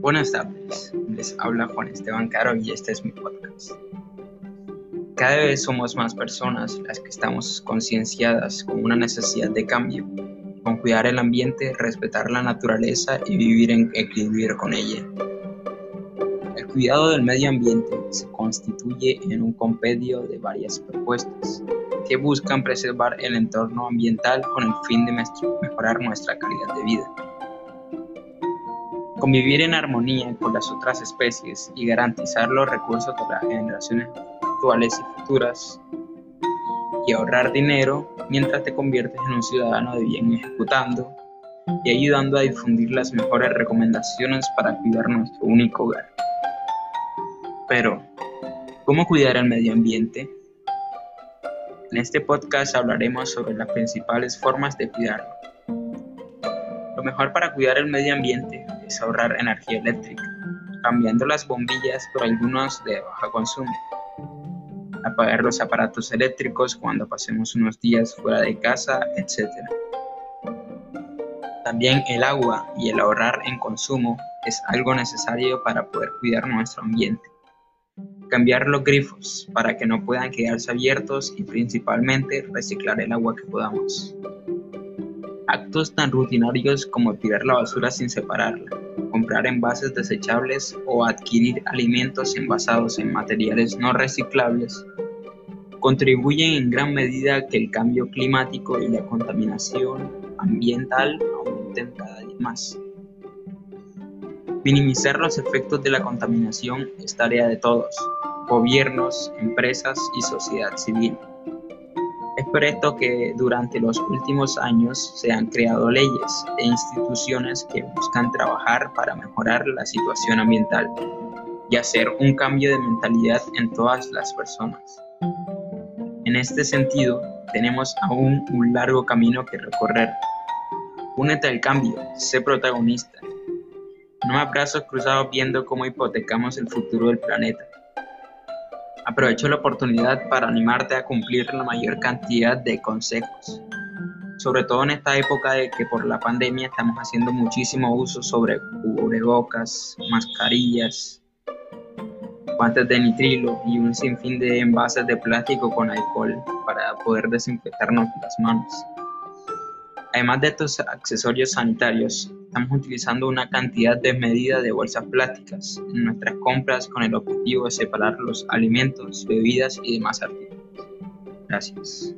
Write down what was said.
Buenas tardes, les habla Juan Esteban Caro y este es mi podcast. Cada vez somos más personas las que estamos concienciadas con una necesidad de cambio, con cuidar el ambiente, respetar la naturaleza y vivir en equilibrio con ella. El cuidado del medio ambiente se constituye en un compendio de varias propuestas que buscan preservar el entorno ambiental con el fin de mejorar nuestra calidad de vida. Convivir en armonía con las otras especies y garantizar los recursos de las generaciones actuales y futuras y ahorrar dinero mientras te conviertes en un ciudadano de bien ejecutando y ayudando a difundir las mejores recomendaciones para cuidar nuestro único hogar. Pero, ¿cómo cuidar el medio ambiente? En este podcast hablaremos sobre las principales formas de cuidarlo. Lo mejor para cuidar el medio ambiente ahorrar energía eléctrica, cambiando las bombillas por algunos de bajo consumo. Apagar los aparatos eléctricos cuando pasemos unos días fuera de casa, etc. También el agua y el ahorrar en consumo es algo necesario para poder cuidar nuestro ambiente. Cambiar los grifos para que no puedan quedarse abiertos y principalmente reciclar el agua que podamos. Actos tan rutinarios como tirar la basura sin separarla, comprar envases desechables o adquirir alimentos envasados en materiales no reciclables contribuyen en gran medida a que el cambio climático y la contaminación ambiental aumenten cada día más. Minimizar los efectos de la contaminación es tarea de todos, gobiernos, empresas y sociedad civil. Esto que durante los últimos años se han creado leyes e instituciones que buscan trabajar para mejorar la situación ambiental y hacer un cambio de mentalidad en todas las personas. En este sentido, tenemos aún un largo camino que recorrer. Únete al cambio, sé protagonista. No me brazos cruzados viendo cómo hipotecamos el futuro del planeta. Aprovecho la oportunidad para animarte a cumplir la mayor cantidad de consejos, sobre todo en esta época de que por la pandemia estamos haciendo muchísimo uso sobre cubrebocas, mascarillas, guantes de nitrilo y un sinfín de envases de plástico con alcohol para poder desinfectarnos las manos. Además de estos accesorios sanitarios, estamos utilizando una cantidad desmedida de bolsas plásticas en nuestras compras con el objetivo de separar los alimentos, bebidas y demás artículos. Gracias.